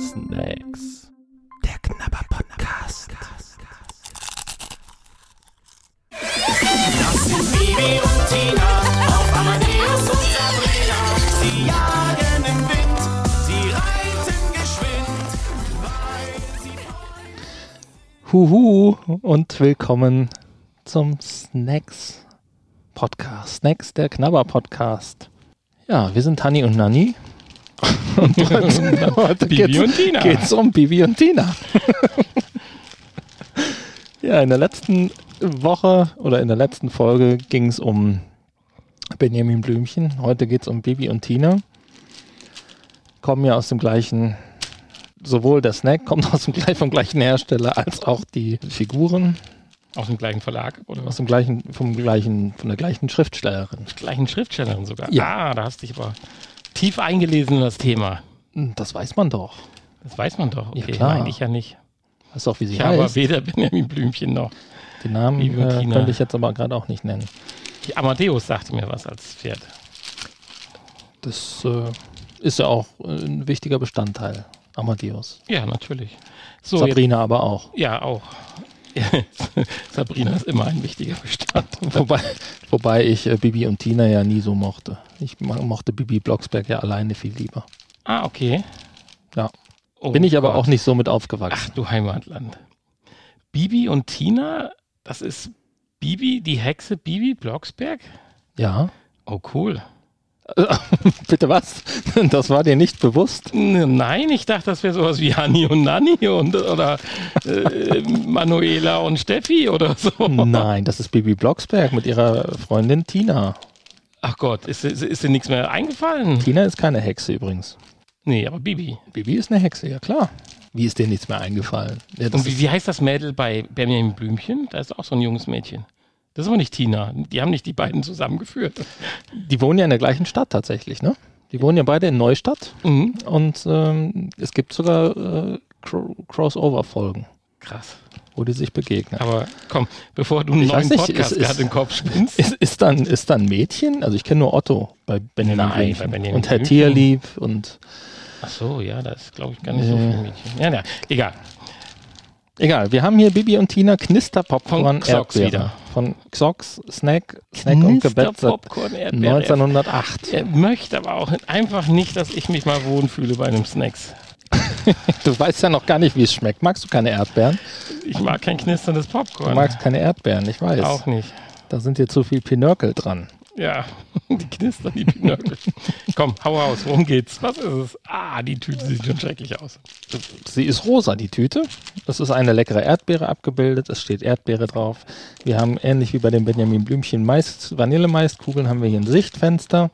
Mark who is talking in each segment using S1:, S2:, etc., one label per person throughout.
S1: Snacks. Der Knabber-Podcast.
S2: Das sind Bibi und Tina auf Amadeus und Sabrina. Sie jagen im Wind, sie reiten geschwind, weil sie
S1: Huhu und willkommen zum Snacks Podcast. Snacks, der Knabber Podcast. Ja, wir sind Hanni und Nanni. Und heute, heute
S3: Bibi und Tina.
S1: geht's um Bibi und Tina. ja, in der letzten Woche oder in der letzten Folge ging es um Benjamin Blümchen. Heute geht es um Bibi und Tina. Kommen ja aus dem gleichen, sowohl der Snack kommt aus dem, vom gleichen Hersteller als auch die Figuren
S3: Aus dem gleichen Verlag oder
S1: aus dem gleichen, vom gleichen, von der gleichen Schriftstellerin.
S3: der gleichen Schriftstellerin sogar?
S1: Ja.
S3: Ah, da hast du dich aber tief eingelesen in das Thema.
S1: Hm, Das weiß man doch.
S3: Das weiß man doch.
S1: Ja,
S3: Okay,
S1: klar.
S3: eigentlich ja nicht.
S1: Weiß auch, wie sie
S3: Ich
S1: heißt.
S3: weder Benjamin Blümchen noch.
S1: Den Namen äh, könnte ich jetzt aber gerade auch nicht nennen.
S3: Die Amadeus sagte mir was als Pferd.
S1: Das äh, ist ja auch äh, ein wichtiger Bestandteil. Amadeus.
S3: Ja, natürlich. So, jetzt,
S1: Sabrina aber auch.
S3: ja, auch. Sabrina ist immer ein wichtiger Bestandteil.
S1: Wobei, wobei ich äh, Bibi und Tina ja nie so mochte. Ich mo- mochte Bibi Blocksberg ja alleine viel lieber.
S3: Ah, okay.
S1: Ja.
S3: Oh
S1: Bin ich aber
S3: Gott.
S1: auch nicht so mit aufgewachsen.
S3: Ach du Heimatland. Bibi und Tina, das ist Bibi, die Hexe Bibi Blocksberg?
S1: Ja.
S3: Oh, cool.
S1: Bitte was? Das war dir nicht bewusst?
S3: Nein, ich dachte, das wäre sowas wie Hanni und Nanni und oder äh, Manuela und Steffi oder so.
S1: Nein, das ist Bibi Blocksberg mit ihrer Freundin Tina.
S3: Ach Gott, ist, ist, ist dir nichts mehr eingefallen?
S1: Tina ist keine Hexe übrigens.
S3: Nee, aber Bibi.
S1: Bibi ist eine Hexe, ja klar. Wie ist dir nichts mehr eingefallen? Ja,
S3: Und wie, wie heißt das Mädel bei Benjamin Blümchen? Da ist auch so ein junges Mädchen. Das ist aber nicht Tina. Die haben nicht die beiden zusammengeführt.
S1: die wohnen ja in der gleichen Stadt tatsächlich, ne? Die wohnen ja beide in Neustadt
S3: Mhm.
S1: und ähm, es gibt sogar äh, Cro Crossover-Folgen,
S3: Krass.
S1: wo die sich begegnen.
S3: Aber komm, bevor du einen
S1: Ich
S3: neuen
S1: nicht,
S3: Podcast
S1: ist-
S3: gerade im Kopf spinnst.
S1: Ist, ist, dann, ist dann Mädchen? Also ich kenne nur Otto bei Benjamin Blümchen.
S3: bei Benjamin
S1: und Herr. Tierlieb und
S3: Ach so, ja, das ist, glaube ich, gar nicht so
S1: Nee.
S3: viel Mädchen. Ja, ja, egal.
S1: Egal. Wir haben hier Bibi und Tina Knister Popcorn
S3: Von Xox
S1: Erdbeere.
S3: wieder.
S1: Von Xox Snack, Snack und Gebäck
S3: Popcorn, Erdbeere.
S1: 1908.
S3: Er möchte aber auch einfach nicht, dass ich mich mal wohlfühle bei einem Snacks.
S1: Du weißt ja noch gar nicht, wie es schmeckt. Magst du keine Erdbeeren?
S3: Ich mag kein knisterndes
S1: Du
S3: Popcorn.
S1: magst keine Erdbeeren, ich weiß.
S3: auch nicht.
S1: Da sind dir zu viel Pinökel dran.
S3: Ja, die knistern, die Pinökel. Komm, hau raus, worum geht's? Was ist es? Ah, die Tüte sieht schon schrecklich aus.
S1: Sie ist rosa, die Tüte. Das ist eine leckere Erdbeere abgebildet. Es steht Erdbeere drauf. Wir haben ähnlich wie bei den Benjamin Blümchen Mais, Vanillemaiskugeln haben wir hier ein Sichtfenster.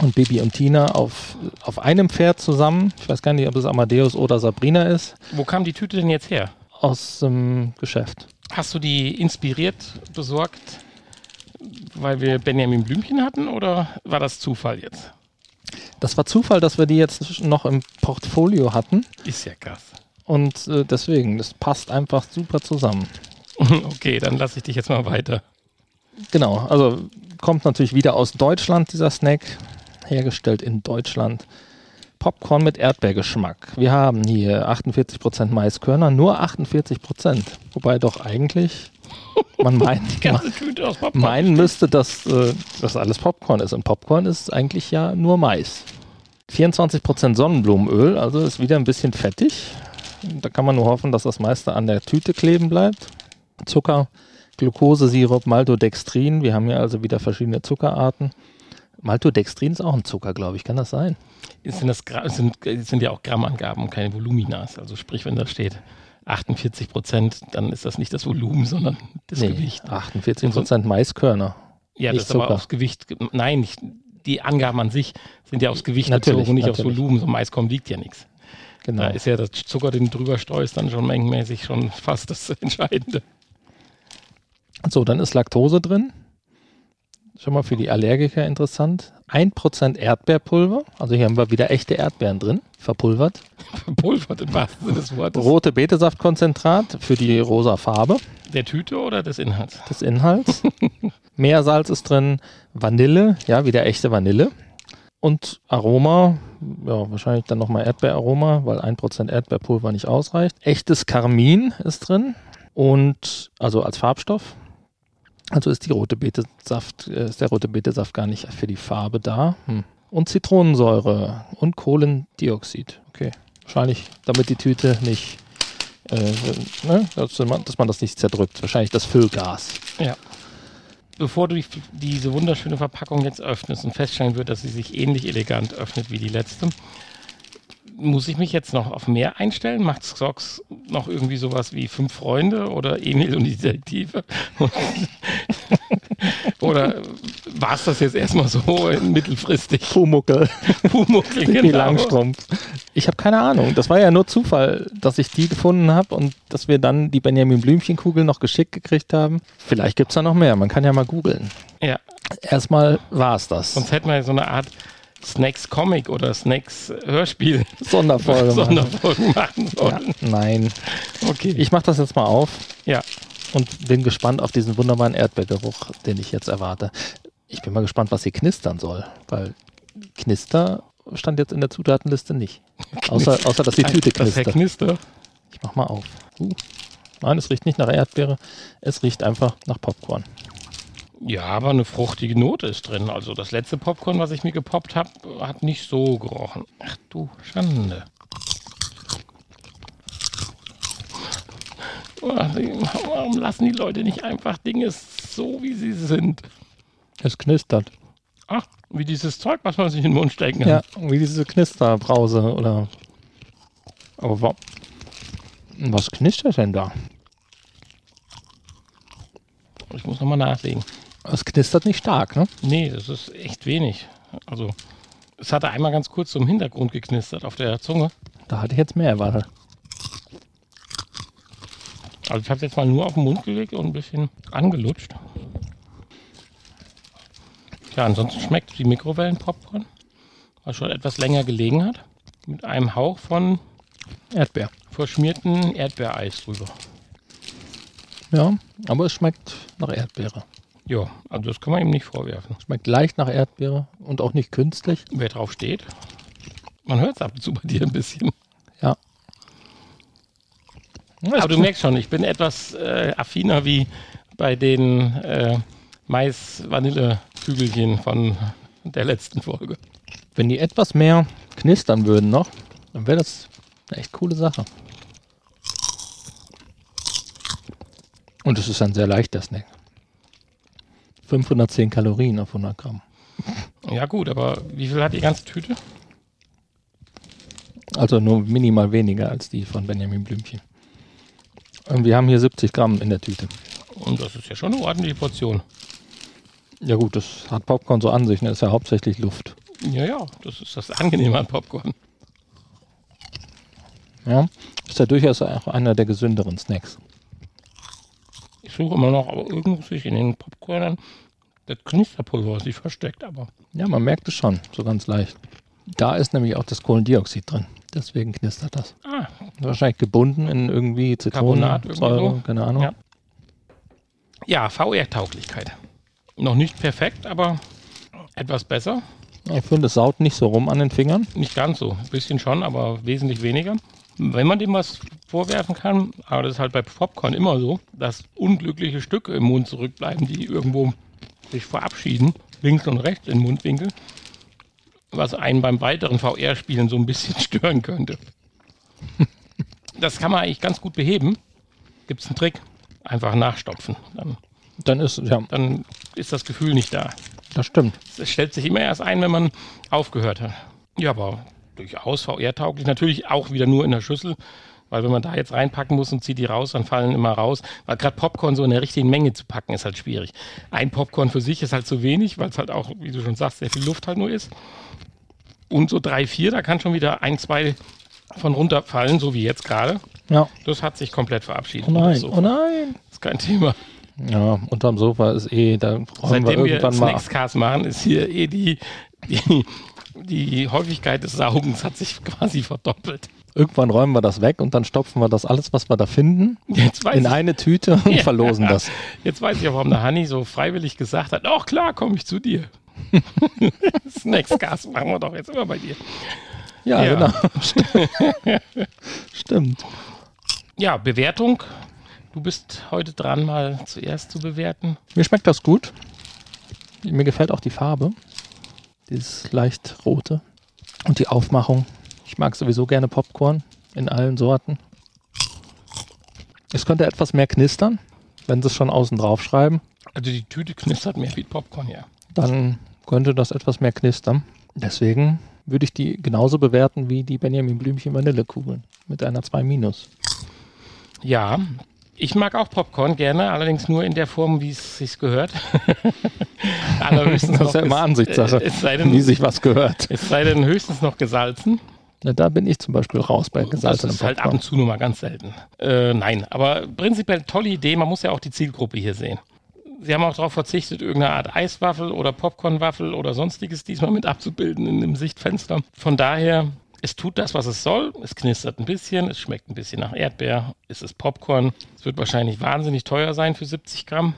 S1: Und Bibi und Tina auf, auf einem Pferd zusammen. Ich weiß gar nicht, ob es Amadeus oder Sabrina ist.
S3: Wo kam die Tüte denn jetzt her?
S1: Aus dem Geschäft.
S3: Hast du die inspiriert besorgt, weil wir Benjamin Blümchen hatten oder war das Zufall jetzt?
S1: Das war Zufall, dass wir die jetzt noch im Portfolio hatten.
S3: Ist ja krass.
S1: Und äh, deswegen, das passt einfach super zusammen.
S3: Okay, dann lasse ich dich jetzt mal weiter.
S1: Genau, also kommt natürlich wieder aus Deutschland, dieser Snack. Hergestellt in Deutschland. Popcorn mit Erdbeergeschmack. Wir haben hier 48% Maiskörner, nur 48%. Wobei doch eigentlich man meint, meinen müsste, dass äh, das alles Popcorn ist. Und Popcorn ist eigentlich ja nur Mais. 24% Sonnenblumenöl, also ist wieder ein bisschen fettig. Da kann man nur hoffen, dass das meiste an der Tüte kleben bleibt. Zucker, Glukosesirup, Maltodextrin. Wir haben hier also wieder verschiedene Zuckerarten. Maltodextrin ist auch ein Zucker, glaube ich. Kann das sein?
S3: sind, das, sind, sind ja auch Grammangaben und keine Voluminas. Also sprich, wenn da steht 48 Prozent, dann ist das nicht das Volumen, sondern das Gewicht.
S1: 48% Maiskörner.
S3: Ja,
S1: nicht
S3: das ist aber
S1: Zucker.
S3: aufs Gewicht. ge- Nein, nicht, die Angaben an sich sind ja aufs Gewicht
S1: Natürlich,
S3: bezogen, nicht aufs
S1: natürlich.
S3: Volumen. So Maiskorn wiegt ja nichts.
S1: Genau.
S3: Da ist ja das Zucker, den du drüber streust, dann schon mengenmäßig schon fast das Entscheidende.
S1: So, dann ist Laktose drin. Schon mal für die Allergiker interessant. 1% Erdbeerpulver. Also hier haben wir wieder echte Erdbeeren drin, verpulvert.
S3: Verpulvert im wahrsten Sinne des Wortes.
S1: Rote Betesaftkonzentrat für die rosa Farbe
S3: Der Tüte oder des Inhalts?
S1: des Inhalts. Meersalz ist drin. Vanille, ja, wieder echte Vanille. Und Aroma, ja, wahrscheinlich dann nochmal Erdbeeraroma, weil 1% Erdbeerpulver nicht ausreicht. Echtes Karmin ist drin und also als Farbstoff. Also ist die rote Betesaft, äh, ist der rote Betesaft gar nicht für die Farbe da. Hm. Und Zitronensäure und Kohlendioxid. Okay. Wahrscheinlich, damit die Tüte nicht, äh, ne, dass, man, dass man das nicht zerdrückt. Wahrscheinlich das Füllgas.
S3: Ja. Bevor du die, diese wunderschöne Verpackung jetzt öffnest und feststellen wird, dass sie sich ähnlich elegant öffnet wie die letzte, muss ich mich jetzt noch auf mehr einstellen? Macht Socks noch irgendwie sowas wie Fünf Freunde oder Emil und die Detektive? oder war es das jetzt erstmal so mittelfristig?
S1: Pumuckel.
S3: Pumuckl,
S1: Pippi
S3: genau.
S1: Langstrumpf. Ich habe keine Ahnung. Das war ja nur Zufall, dass ich die gefunden habe und dass wir dann die Benjamin Blümchenkugel noch geschickt gekriegt haben. Vielleicht gibt es da noch mehr. Man kann ja mal googeln.
S3: Ja,
S1: Erstmal war es das.
S3: sonst hätten wir ja so eine Art Snacks Comic oder Snacks Hörspiel
S1: Sonderfolge. machen.
S3: Sonderfolgen machen
S1: Ja,
S3: sollen.
S1: nein.
S3: Okay.
S1: Ich mache das jetzt mal auf
S3: ja.
S1: Und bin gespannt auf diesen wunderbaren Erdbeergeruch, den ich jetzt erwarte. Ich bin mal gespannt, was hier knistern soll, weil Knister stand jetzt in der Zutatenliste nicht. Außer, außer dass die Tüte
S3: Das
S1: knistert.
S3: Knister.
S1: Ich mach mal auf. Uh. Nein, es riecht nicht nach Erdbeere. Es riecht einfach nach Popcorn.
S3: Ja, aber eine fruchtige Note ist drin. Also das letzte Popcorn, was ich mir gepoppt habe, hat nicht so gerochen. Ach du Schande. Warum lassen die Leute nicht einfach Dinge so, wie sie sind?
S1: Es knistert.
S3: Ach, wie dieses Zeug, was man sich in den Mund stecken kann.
S1: Ja, wie diese Knisterbrause oder. Aber wa was knistert denn da?
S3: Ich muss nochmal nachlegen.
S1: Es knistert nicht stark, ne?
S3: Nee, das ist echt wenig. Also, es hatte einmal ganz kurz so im Hintergrund geknistert auf der Zunge.
S1: Da hatte ich jetzt mehr erwartet.
S3: Also ich habe es jetzt mal nur auf den Mund gelegt und ein bisschen angelutscht. Ja, ansonsten schmeckt die Mikrowellenpopcorn, was schon etwas länger gelegen hat, mit einem Hauch von
S1: Erdbeer.
S3: verschmierten Erdbeereis drüber.
S1: Ja, aber es schmeckt nach Erdbeere.
S3: Ja, also das kann man ihm nicht vorwerfen.
S1: Schmeckt leicht nach Erdbeere und auch nicht künstlich.
S3: Wer drauf steht, man hört es ab und zu bei dir ein bisschen. Aber du merkst schon, ich bin etwas äh, affiner wie bei den äh, Mais-Vanille-Kügelchen von der letzten Folge.
S1: Wenn die etwas mehr knistern würden noch, dann wäre das eine echt coole Sache. Und es ist ein sehr leichter Snack. 510 Kalorien auf 100 Gramm.
S3: Ja gut, aber wie viel hat die ganze Tüte?
S1: Also nur minimal weniger als die von Benjamin Blümchen. Und wir haben hier 70 Gramm in der Tüte.
S3: Und das ist ja schon eine ordentliche Portion.
S1: Ja gut, das hat Popcorn so an sich. Ne? Das ist ja hauptsächlich Luft.
S3: Ja, ja, das ist das Angenehme an Popcorn.
S1: Ja, ist ja durchaus auch einer der gesünderen Snacks.
S3: Ich suche immer noch, aber irgendwo sich in den Popcornern das Knisterpulver, was sich versteckt, aber
S1: Ja, man merkt es schon, so ganz leicht. Da ist nämlich auch das Kohlendioxid drin. Deswegen knistert das.
S3: ah,
S1: Wahrscheinlich gebunden in irgendwie Zitronensäure,
S3: so.
S1: keine Ahnung.
S3: Ja. ja, VR-Tauglichkeit. Noch nicht perfekt, aber etwas besser.
S1: Ich finde, es saut nicht so rum an den Fingern.
S3: Nicht ganz so. Ein bisschen schon, aber wesentlich weniger. Wenn man dem was vorwerfen kann, aber das ist halt bei Popcorn immer so, dass unglückliche Stücke im Mund zurückbleiben, die irgendwo sich verabschieden, links und rechts im Mundwinkel, was einen beim weiteren VR-Spielen so ein bisschen stören könnte. Das kann man eigentlich ganz gut beheben. Gibt es einen Trick? Einfach nachstopfen. Dann,
S1: Dann ist, ja,
S3: dann ist das Gefühl nicht da.
S1: das stimmt.
S3: Es stellt sich immer erst ein, wenn man aufgehört hat. Ja, aber durchaus VR-tauglich. Natürlich auch wieder nur in der Schüssel, weil wenn man da jetzt reinpacken muss und zieht die raus, dann fallen immer raus. Weil gerade Popcorn so in der richtigen Menge zu packen, ist halt schwierig. Ein Popcorn für sich ist halt zu wenig, weil es halt auch, wie du schon sagst, sehr viel Luft halt nur ist. Und so drei, vier, da kann schon wieder ein, zwei von runterfallen, so wie jetzt gerade.
S1: Ja.
S3: Das hat sich komplett verabschiedet.
S1: Oh nein, oh nein.
S3: ist kein Thema.
S1: Ja, unterm Sofa ist eh, da räumen wir
S3: Seitdem wir,
S1: irgendwann mal.
S3: Snackscast machen, ist hier eh die, die, die Häufigkeit des Saugens hat sich quasi verdoppelt.
S1: Irgendwann räumen wir das weg und dann stopfen wir das alles, was wir da finden, in eine Tüte und
S3: Ja.
S1: verlosen das.
S3: jetzt weiß ich auch, warum der Hanni so freiwillig gesagt hat, ach klar, komme ich zu dir. Snackscast machen wir doch jetzt immer bei dir.
S1: Ja,
S3: Ja.
S1: genau. Stimmt.
S3: Ja, Bewertung. Du bist heute dran, mal zuerst zu bewerten.
S1: Mir schmeckt das gut. Mir gefällt auch die Farbe. Dieses leicht rote. Und die Aufmachung. Ich mag sowieso gerne Popcorn in allen Sorten. Es könnte etwas mehr knistern, wenn sie es schon außen drauf schreiben.
S3: Also die Tüte knistert mehr wie Popcorn, ja.
S1: Dann könnte das etwas mehr knistern. Deswegen würde ich die genauso bewerten wie die Benjamin Blümchen Vanillekugeln mit einer 2 Minus.
S3: Ja, ich mag auch Popcorn gerne, allerdings nur in der Form, wie es sich gehört. Allerhöchstens
S1: Das ist ja immer Ansichtssache,
S3: Es sei, denn,
S1: wie sich was gehört.
S3: es sei denn höchstens noch gesalzen.
S1: Na, da bin ich zum Beispiel raus bei
S3: Das
S1: gesalzenem
S3: ist halt ab und zu nur mal ganz selten. Äh, nein, aber prinzipiell tolle Idee. Man muss ja auch die Zielgruppe hier sehen. Sie haben auch darauf verzichtet, irgendeine Art Eiswaffel oder Popcornwaffel oder sonstiges diesmal mit abzubilden in dem Sichtfenster. Von daher, es tut das, was es soll. Es knistert ein bisschen, es schmeckt ein bisschen nach Erdbeer, es ist Popcorn. Es wird wahrscheinlich wahnsinnig teuer sein für 70 Gramm.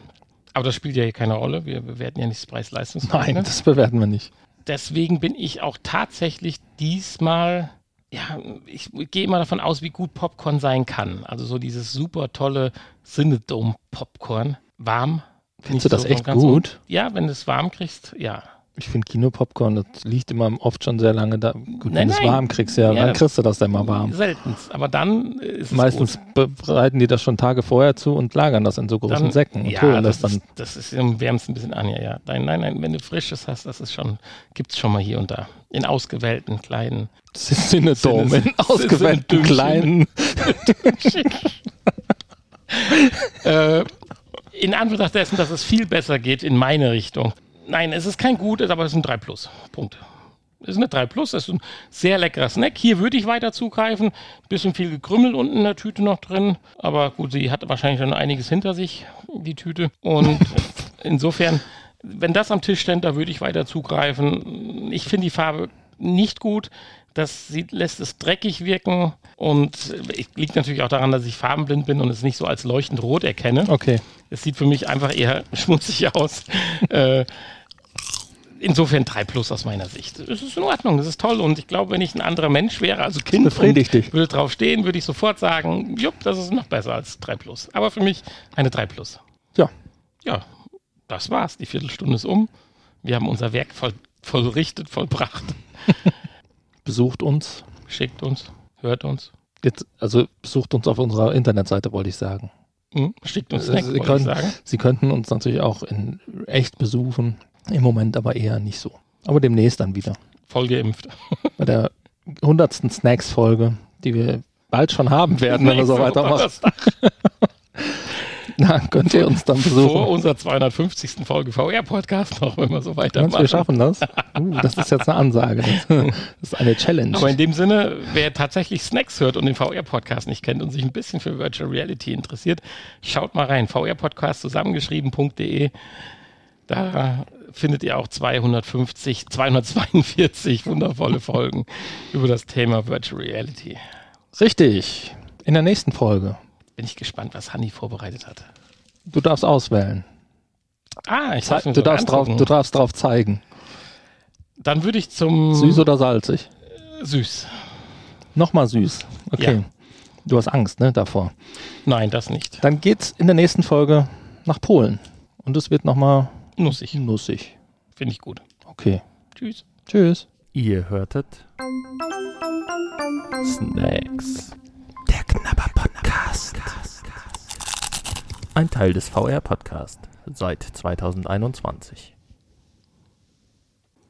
S3: Aber das spielt ja hier keine Rolle. Wir bewerten ja nicht das Preis-Leistungsverhältnis
S1: Nein, das bewerten wir nicht.
S3: deswegen bin ich auch tatsächlich diesmal, ja, ich gehe immer davon aus, wie gut Popcorn sein kann. Also so dieses super tolle Cinedome-Popcorn. Warm.
S1: Findest du das
S3: so
S1: echt gut?
S3: Ja, wenn du es warm kriegst, ja.
S1: Ich finde Kinopopcorn, das liegt immer oft schon sehr lange da. Gut,
S3: Nein,
S1: wenn du es warm kriegst, ja,
S3: Ja.
S1: wann kriegst du das denn mal warm?
S3: Seltenst. Aber dann äh, ist es
S1: Meistens bereiten die das schon Tage vorher zu und lagern das in so großen
S3: Dann,
S1: Säcken und
S3: ja,
S1: holen
S3: das,
S1: das, dann.
S3: ist, das ist im wärmsten ein bisschen an, ja, ja. Nein, nein, nein, wenn du frisches hast, das ist schon, gibt es schon mal hier und da. In ausgewählten kleinen
S1: Cinedome in ausgewählten kleinen.
S3: äh, in Anbetracht dessen, dass es viel besser geht in meine Richtung. Nein, es ist kein gutes, aber es ist ein 3 Plus. Punkt. Es ist eine 3 Plus, es ist ein sehr leckerer Snack. Hier würde ich weiter zugreifen. Bisschen viel Gekrümmel unten in der Tüte noch drin. Aber gut, sie hat wahrscheinlich schon einiges hinter sich, die Tüte. Und insofern, wenn das am Tisch stand, da würde ich weiter zugreifen. Ich finde die Farbe nicht gut. Das sieht, lässt es dreckig wirken und liegt natürlich auch daran, dass ich farbenblind bin und es nicht so als leuchtend rot erkenne.
S1: Okay.
S3: Es sieht für mich einfach eher schmutzig aus. äh, insofern 3 Plus aus meiner Sicht. Es ist in Ordnung, es ist toll und ich glaube, wenn ich ein anderer Mensch wäre, also Kind,
S1: befriedigt dich.
S3: würde drauf stehen, würde ich sofort sagen, jupp, das ist noch besser als 3 Plus. Aber für mich eine 3 Plus.
S1: Ja.
S3: Ja, das war's. Die Viertelstunde ist um. Wir haben unser Werk voll, vollrichtet, vollbracht.
S1: Besucht uns.
S3: Schickt uns, hört uns.
S1: Jetzt, also besucht uns auf unserer Internetseite, wollte ich sagen.
S3: Hm? Schickt uns
S1: Also
S3: Snack,
S1: Sie, können,
S3: sagen.
S1: Sie könnten uns natürlich auch in echt besuchen. Im Moment aber eher nicht so. Aber demnächst dann wieder.
S3: Voll geimpft.
S1: Bei der hundertsten Snacks-Folge, die wir bald schon haben werden, wenn wir so weitermachen. Na, könnt ihr uns dann
S3: Vor
S1: besuchen.
S3: unserer 250. Folge VR-Podcast noch, wenn wir so
S1: Meinst
S3: weitermachen.
S1: wir schaffen das? Uh, das ist jetzt eine Ansage. Das, das ist eine Challenge.
S3: Aber in dem Sinne, wer tatsächlich Snacks hört und den VR-Podcast nicht kennt und sich ein bisschen für Virtual Reality interessiert, schaut mal rein. VR-Podcast zusammengeschrieben.de. Da findet ihr auch 250, 242 wundervolle Folgen über das Thema Virtual Reality.
S1: Richtig. In der nächsten Folge.
S3: Bin ich gespannt, was Hanni vorbereitet hat.
S1: Du darfst auswählen.
S3: Ah, ich
S1: Ze
S3: darf mir
S1: du, darfst drauf, du darfst drauf zeigen.
S3: Dann würde ich zum
S1: Süß oder salzig?
S3: süß.
S1: Nochmal süß. Okay.
S3: Ja.
S1: Du hast Angst, ne, davor.
S3: Nein, das nicht.
S1: Dann geht's in der nächsten Folge nach Polen. Und es wird nochmal
S3: Nussig.
S1: nussig.
S3: Finde ich gut.
S1: Okay.
S3: Tschüss.
S1: Tschüss.
S4: Ihr hörtet Snacks. Podcast. Ein Teil des VR Podcast seit 2021.